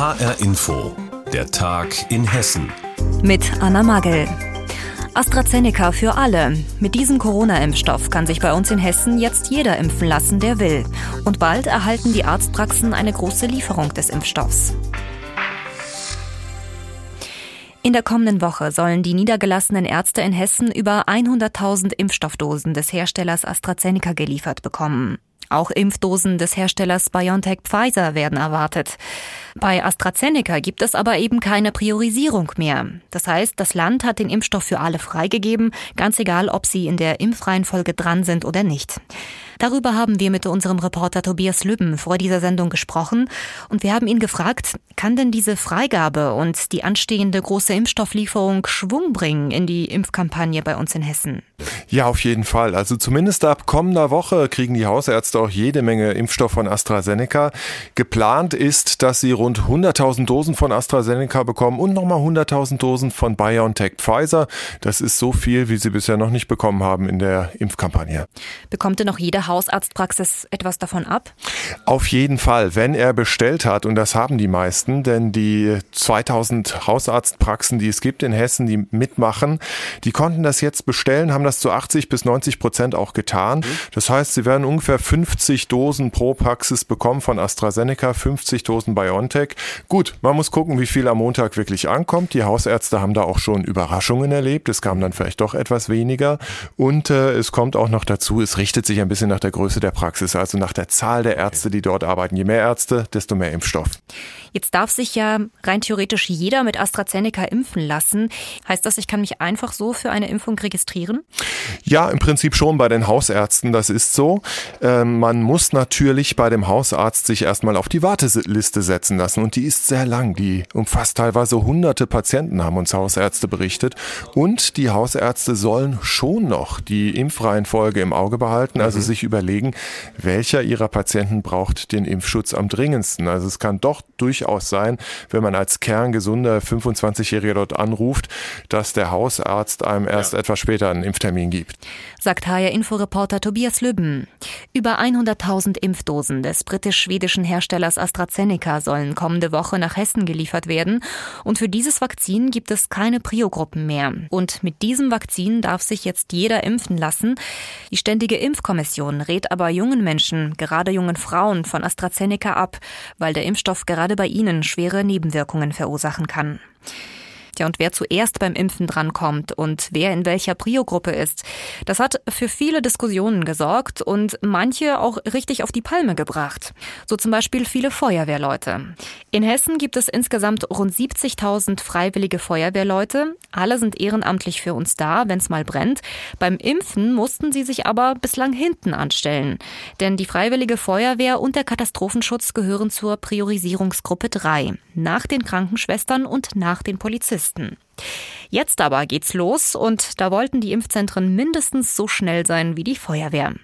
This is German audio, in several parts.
HR Info, der Tag in Hessen. Mit Anna Magel. AstraZeneca für alle. Mit diesem Corona-Impfstoff kann sich bei uns in Hessen jetzt jeder impfen lassen, der will. Und bald erhalten die Arztpraxen eine große Lieferung des Impfstoffs. In der kommenden Woche sollen die niedergelassenen Ärzte in Hessen über 100.000 Impfstoffdosen des Herstellers AstraZeneca geliefert bekommen. Auch Impfdosen des Herstellers BioNTech Pfizer werden erwartet. Bei AstraZeneca gibt es aber eben keine Priorisierung mehr. Das heißt, das Land hat den Impfstoff für alle freigegeben, ganz egal, ob sie in der Impfreihenfolge dran sind oder nicht. Darüber haben wir mit unserem Reporter Tobias Lübben vor dieser Sendung gesprochen und wir haben ihn gefragt, kann denn diese Freigabe und die anstehende große Impfstofflieferung Schwung bringen in die Impfkampagne bei uns in Hessen? Ja, auf jeden Fall. Also zumindest ab kommender Woche kriegen die Hausärzte auch jede Menge Impfstoff von AstraZeneca. Geplant ist, dass sie rund 100.000 Dosen von AstraZeneca bekommen und nochmal 100.000 Dosen von BioNTech Pfizer. Das ist so viel, wie sie bisher noch nicht bekommen haben in der Impfkampagne. Bekommt denn noch jede Hausarztpraxis etwas davon ab? Auf jeden Fall, wenn er bestellt hat, und das haben die meisten, denn die 2000 Hausarztpraxen, die es gibt in Hessen, die mitmachen, die konnten das jetzt bestellen, haben das zu 80 bis 90 Prozent auch getan. Das heißt, sie werden ungefähr 50 Dosen pro Praxis bekommen von AstraZeneca, 50 Dosen BioNTech. Gut, man muss gucken, wie viel am Montag wirklich ankommt. Die Hausärzte haben da auch schon Überraschungen erlebt. Es kam dann vielleicht doch etwas weniger. Und äh, es kommt auch noch dazu, es richtet sich ein bisschen nach der Größe der Praxis, also nach der Zahl der Ärzte, die dort arbeiten. Je mehr Ärzte, desto mehr Impfstoff. Jetzt darf sich ja rein theoretisch jeder mit AstraZeneca impfen lassen. Heißt das, ich kann mich einfach so für eine Impfung registrieren? Ja, im Prinzip schon bei den Hausärzten, das ist so. Ähm, man muss natürlich bei dem Hausarzt sich erstmal auf die Warteliste setzen lassen und die ist sehr lang. Die umfasst teilweise hunderte Patienten, haben uns Hausärzte berichtet. Und die Hausärzte sollen schon noch die Impfreihenfolge im Auge behalten, also mhm. sich überlegen, welcher ihrer Patienten braucht den Impfschutz am dringendsten. Also es kann doch durchaus sein, wenn man als kerngesunder 25-Jähriger dort anruft, dass der Hausarzt einem erst ja. etwas später einen Impftermin gibt. Sagt HR-Inforeporter Tobias Lübben. Über 100.000 Impfdosen des britisch-schwedischen Herstellers AstraZeneca sollen kommende Woche nach Hessen geliefert werden. Und für dieses Vakzin gibt es keine Prio-Gruppen mehr. Und mit diesem Vakzin darf sich jetzt jeder impfen lassen. Die Ständige Impfkommission rät aber jungen Menschen, gerade jungen Frauen, von AstraZeneca ab, weil der Impfstoff gerade bei ihnen schwere Nebenwirkungen verursachen kann. Ja, und wer zuerst beim Impfen drankommt und wer in welcher Prio-Gruppe ist, das hat für viele Diskussionen gesorgt und manche auch richtig auf die Palme gebracht. So zum Beispiel viele Feuerwehrleute. In Hessen gibt es insgesamt rund 70.000 freiwillige Feuerwehrleute. Alle sind ehrenamtlich für uns da, wenn es mal brennt. Beim Impfen mussten sie sich aber bislang hinten anstellen. Denn die Freiwillige Feuerwehr und der Katastrophenschutz gehören zur Priorisierungsgruppe 3. Nach den Krankenschwestern und nach den Polizisten. Polizisten. Jetzt aber geht's los und da wollten die Impfzentren mindestens so schnell sein wie die Feuerwehr.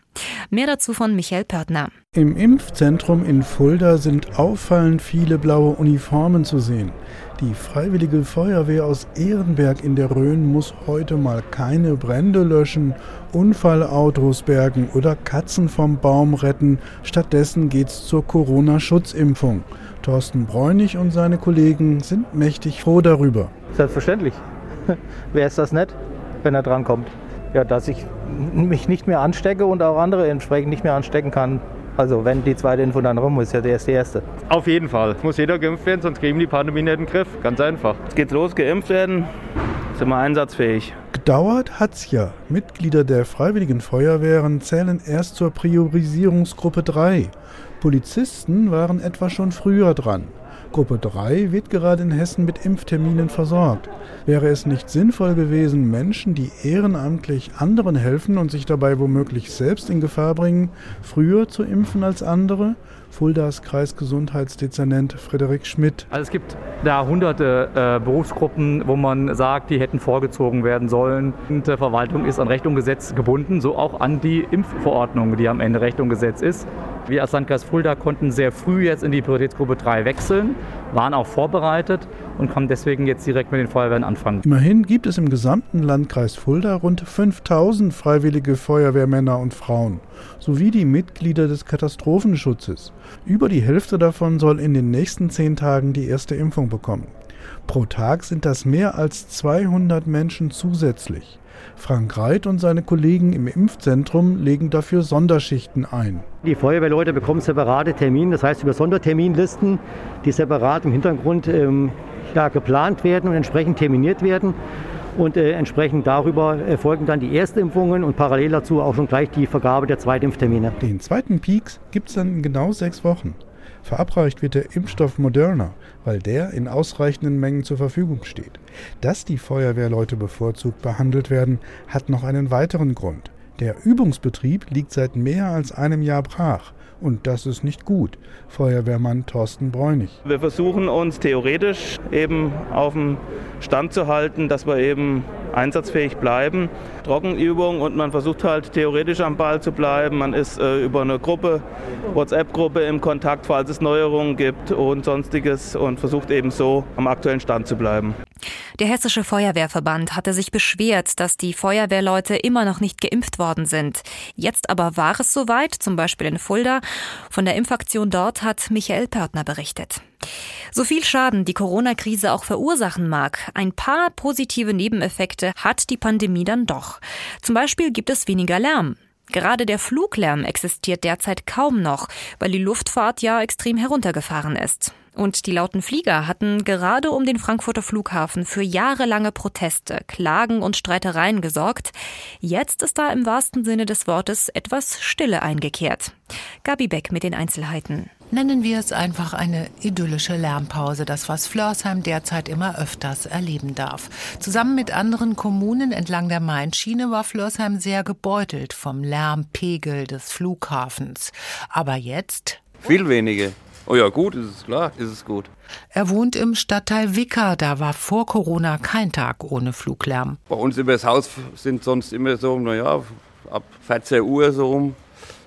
Mehr dazu von Michael Pörtner. Im Impfzentrum in Fulda sind auffallend viele blaue Uniformen zu sehen. Die Freiwillige Feuerwehr aus Ehrenberg in der Rhön muss heute mal keine Brände löschen, Unfallautos bergen oder Katzen vom Baum retten. Stattdessen geht's zur Corona-Schutzimpfung. Thorsten Bräunig und seine Kollegen sind mächtig froh darüber. Selbstverständlich. Wer ist das nicht, wenn er drankommt? Ja, dass ich mich nicht mehr anstecke und auch andere entsprechend nicht mehr anstecken kann. Also wenn die zweite Info dann rum ist, ja der ist die erste. Auf jeden Fall. Muss jeder geimpft werden, sonst kriegen die Pandemie nicht in den Griff. Ganz einfach. Es geht los, geimpft werden, sind wir einsatzfähig. Gedauert hat's ja. Mitglieder der Freiwilligen Feuerwehren zählen erst zur Priorisierungsgruppe 3. Polizisten waren etwa schon früher dran. Gruppe 3 wird gerade in Hessen mit Impfterminen versorgt. Wäre es nicht sinnvoll gewesen, Menschen, die ehrenamtlich anderen helfen und sich dabei womöglich selbst in Gefahr bringen, früher zu impfen als andere? Fuldas Kreisgesundheitsdezernent Frederik Schmidt. Also es gibt da hunderte äh, Berufsgruppen, wo man sagt, die hätten vorgezogen werden sollen. Und die Verwaltung ist an Recht und Gesetz gebunden, so auch an die Impfverordnung, die am Ende Recht und Gesetz ist. Wir als Landkreis Fulda konnten sehr früh jetzt in die Prioritätsgruppe 3 wechseln. waren auch vorbereitet und konnten deswegen jetzt direkt mit den Feuerwehren anfangen. Immerhin gibt es im gesamten Landkreis Fulda rund 5000 freiwillige Feuerwehrmänner und Frauen sowie die Mitglieder des Katastrophenschutzes. Über die Hälfte davon soll in den nächsten zehn Tagen die erste Impfung bekommen. Pro Tag sind das mehr als 200 Menschen zusätzlich. Frank Reit und seine Kollegen im Impfzentrum legen dafür Sonderschichten ein. Die Feuerwehrleute bekommen separate Termine, das heißt über Sonderterminlisten, die separat im Hintergrund ähm, ja, geplant werden und entsprechend terminiert werden. Und äh, entsprechend darüber erfolgen dann die Erstimpfungen und parallel dazu auch schon gleich die Vergabe der Zweitimpftermine. Den zweiten Peaks gibt es dann in genau sechs Wochen. Verabreicht wird der Impfstoff Moderna, weil der in ausreichenden Mengen zur Verfügung steht. Dass die Feuerwehrleute bevorzugt behandelt werden, hat noch einen weiteren Grund. Der Übungsbetrieb liegt seit mehr als einem Jahr brach. Und das ist nicht gut. Feuerwehrmann Thorsten Bräunig. Wir versuchen uns theoretisch eben auf dem Stand zu halten, dass wir eben einsatzfähig bleiben. Trockenübung und man versucht halt theoretisch am Ball zu bleiben. Man ist äh, über eine Gruppe, WhatsApp-Gruppe im Kontakt, falls es Neuerungen gibt und sonstiges und versucht eben so am aktuellen Stand zu bleiben. Der Hessische Feuerwehrverband hatte sich beschwert, dass die Feuerwehrleute immer noch nicht geimpft worden sind. Jetzt aber war es soweit, zum Beispiel in Fulda. Von der Impfaktion dort hat Michael Pörtner berichtet. So viel Schaden die Corona-Krise auch verursachen mag, ein paar positive Nebeneffekte hat die Pandemie dann doch. Zum Beispiel gibt es weniger Lärm. Gerade der Fluglärm existiert derzeit kaum noch, weil die Luftfahrt ja extrem heruntergefahren ist. Und die lauten Flieger hatten gerade um den Frankfurter Flughafen für jahrelange Proteste, Klagen und Streitereien gesorgt. Jetzt ist da im wahrsten Sinne des Wortes etwas Stille eingekehrt. Gabi Beck mit den Einzelheiten. Nennen wir es einfach eine idyllische Lärmpause, das was Flörsheim derzeit immer öfters erleben darf. Zusammen mit anderen Kommunen entlang der Main-Schiene war Flörsheim sehr gebeutelt vom Lärmpegel des Flughafens. Aber jetzt? Viel weniger. Oh ja, gut, ist es klar, ist es gut. Er wohnt im Stadtteil Wicker, da war vor Corona kein Tag ohne Fluglärm. Bei uns über das Haus sind sonst immer so, naja, ab 14 Uhr so rum,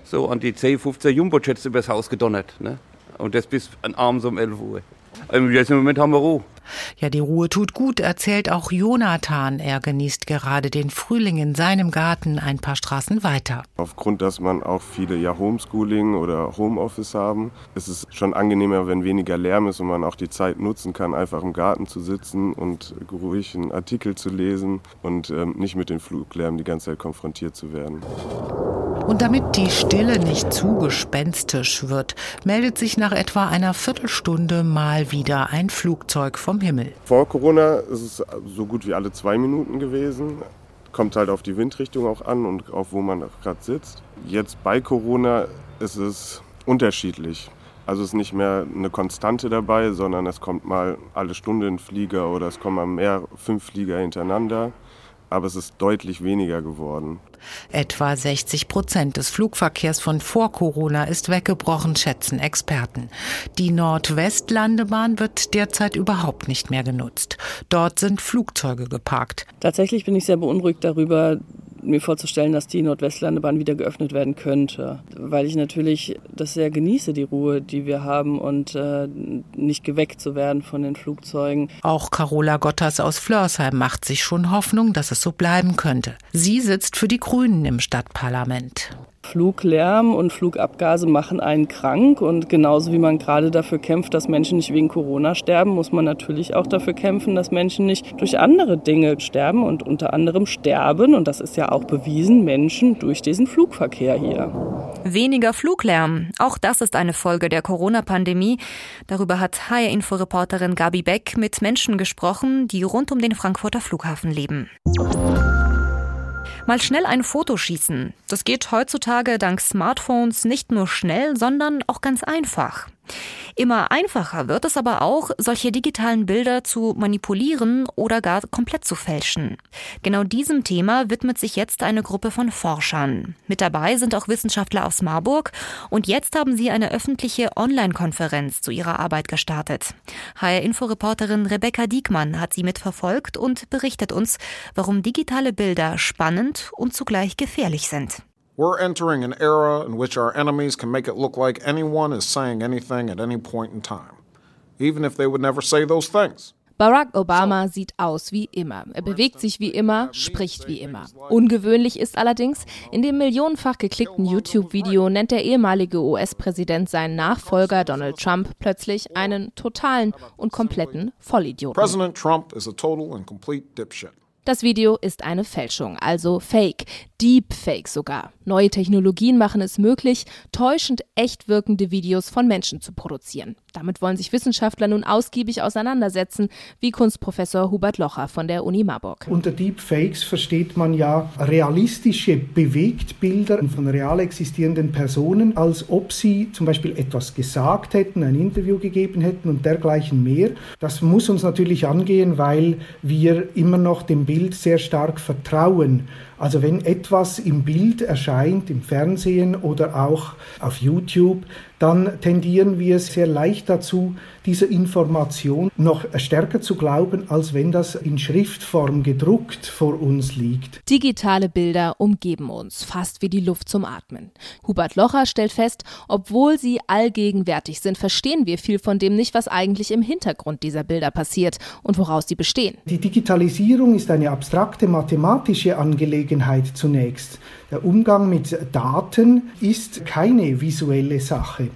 so an die 10, 15 Jumbo-Jets übers Haus gedonnert. Ne? Und das bis abends um 11 Uhr. Jetzt im Moment haben wir Ruhe. Ja, die Ruhe tut gut, erzählt auch Jonathan. Er genießt gerade den Frühling in seinem Garten ein paar Straßen weiter. Aufgrund, dass man auch viele ja Homeschooling oder Homeoffice haben, ist es schon angenehmer, wenn weniger Lärm ist und man auch die Zeit nutzen kann, einfach im Garten zu sitzen und ruhig einen Artikel zu lesen und ähm, nicht mit dem Fluglärm die ganze Zeit konfrontiert zu werden. Und damit die Stille nicht zu gespenstisch wird, meldet sich nach etwa einer Viertelstunde mal wieder ein Flugzeug vom Himmel. Vor Corona ist es so gut wie alle zwei Minuten gewesen. Kommt halt auf die Windrichtung auch an und auf wo man gerade sitzt. Jetzt bei Corona ist es unterschiedlich. Also es ist nicht mehr eine Konstante dabei, sondern es kommt mal alle Stunde ein Flieger oder es kommen mal mehr fünf Flieger hintereinander aber es ist deutlich weniger geworden. Etwa 60 Prozent des Flugverkehrs von vor Corona ist weggebrochen, schätzen Experten. Die Nordwestlandebahn wird derzeit überhaupt nicht mehr genutzt. Dort sind Flugzeuge geparkt. Tatsächlich bin ich sehr beunruhigt darüber, mir vorzustellen, dass die Nordwestlandebahn wieder geöffnet werden könnte, weil ich natürlich das sehr genieße, die Ruhe, die wir haben und äh, nicht geweckt zu werden von den Flugzeugen. Auch Carola Gotters aus Flörsheim macht sich schon Hoffnung, dass es so bleiben könnte. Sie sitzt für die Grünen im Stadtparlament. Fluglärm und Flugabgase machen einen krank und genauso wie man gerade dafür kämpft, dass Menschen nicht wegen Corona sterben, muss man natürlich auch dafür kämpfen, dass Menschen nicht durch andere Dinge sterben und unter anderem sterben, und das ist ja auch bewiesen, Menschen durch diesen Flugverkehr hier. Weniger Fluglärm, auch das ist eine Folge der Corona-Pandemie. Darüber hat HR-Info-Reporterin Gabi Beck mit Menschen gesprochen, die rund um den Frankfurter Flughafen leben. Mal schnell ein Foto schießen. Das geht heutzutage dank Smartphones nicht nur schnell, sondern auch ganz einfach. Immer einfacher wird es aber auch, solche digitalen Bilder zu manipulieren oder gar komplett zu fälschen. Genau diesem Thema widmet sich jetzt eine Gruppe von Forschern. Mit dabei sind auch Wissenschaftler aus Marburg und jetzt haben sie eine öffentliche Online-Konferenz zu ihrer Arbeit gestartet. HR-Info-Reporterin Rebecca Diekmann hat sie mitverfolgt und berichtet uns, warum digitale Bilder spannend und zugleich gefährlich sind. We're entering an era in which our enemies can make it look like anyone is saying anything at any point in time. even if they would never say those things. Barack Obama sieht aus wie immer. Er bewegt sich wie immer, spricht wie immer. Ungewöhnlich ist allerdings, in dem millionenfach geklickten YouTube-Video nennt der ehemalige US-Präsident seinen Nachfolger Donald Trump plötzlich einen totalen und kompletten Vollidioten. President Trump is a total and complete dipshit. Das Video ist eine Fälschung, also Fake, Deepfake sogar. Neue Technologien machen es möglich, täuschend echt wirkende Videos von Menschen zu produzieren. Damit wollen sich Wissenschaftler nun ausgiebig auseinandersetzen, wie Kunstprofessor Hubert Locher von der Uni Marburg. Unter Deepfakes versteht man ja realistische Bewegtbilder von real existierenden Personen, als ob sie zum Beispiel etwas gesagt hätten, ein Interview gegeben hätten und dergleichen mehr. Das muss uns natürlich angehen, weil wir immer noch dem Bild sehr stark vertrauen. Also wenn etwas im Bild erscheint, im Fernsehen oder auch auf YouTube, dann tendieren wir sehr leicht dazu, diese Information noch stärker zu glauben, als wenn das in Schriftform gedruckt vor uns liegt. Digitale Bilder umgeben uns, fast wie die Luft zum Atmen. Hubert Locher stellt fest, obwohl sie allgegenwärtig sind, verstehen wir viel von dem nicht, was eigentlich im Hintergrund dieser Bilder passiert und woraus sie bestehen. Die Digitalisierung ist eine abstrakte mathematische Angelegenheit zunächst. Der Umgang mit Daten ist keine visuelle Sache.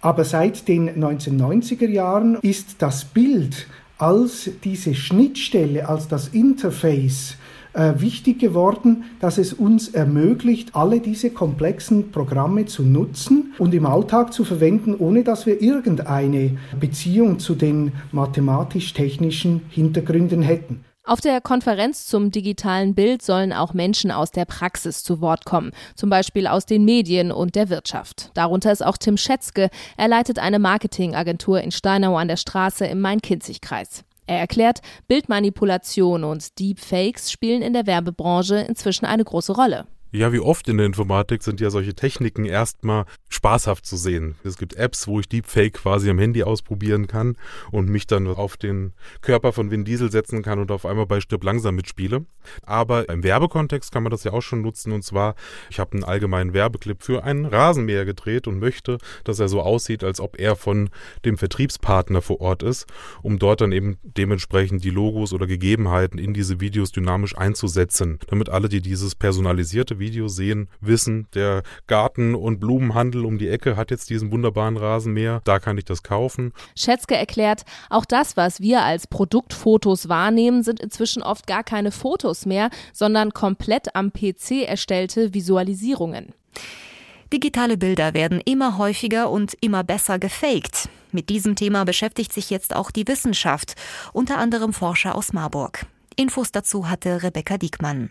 Aber seit den 1990er Jahren ist das Bild als diese Schnittstelle, als das Interface äh, wichtig geworden, dass es uns ermöglicht, alle diese komplexen Programme zu nutzen und im Alltag zu verwenden, ohne dass wir irgendeine Beziehung zu den mathematisch-technischen Hintergründen hätten. Auf der Konferenz zum digitalen Bild sollen auch Menschen aus der Praxis zu Wort kommen, zum Beispiel aus den Medien und der Wirtschaft. Darunter ist auch Tim Schätzke. Er leitet eine Marketingagentur in Steinau an der Straße im Main-Kinzig-Kreis. Er erklärt, Bildmanipulation und Deepfakes spielen in der Werbebranche inzwischen eine große Rolle. Ja, wie oft in der Informatik sind ja solche Techniken erstmal spaßhaft zu sehen. Es gibt Apps, wo ich Deepfake quasi am Handy ausprobieren kann und mich dann auf den Körper von Vin Diesel setzen kann und auf einmal bei Stirb langsam mitspiele. Aber im Werbekontext kann man das ja auch schon nutzen und zwar, ich habe einen allgemeinen Werbeclip für einen Rasenmäher gedreht und möchte, dass er so aussieht, als ob er von dem Vertriebspartner vor Ort ist, um dort dann eben dementsprechend die Logos oder Gegebenheiten in diese Videos dynamisch einzusetzen, damit alle, die dieses personalisierte Video sehen, wissen, der Garten- und Blumenhandel um die Ecke hat jetzt diesen wunderbaren Rasenmäher, da kann ich das kaufen. Schätzke erklärt, auch das, was wir als Produktfotos wahrnehmen, sind inzwischen oft gar keine Fotos mehr, sondern komplett am PC erstellte Visualisierungen. Digitale Bilder werden immer häufiger und immer besser gefaked. Mit diesem Thema beschäftigt sich jetzt auch die Wissenschaft, unter anderem Forscher aus Marburg. Infos dazu hatte Rebecca Diekmann.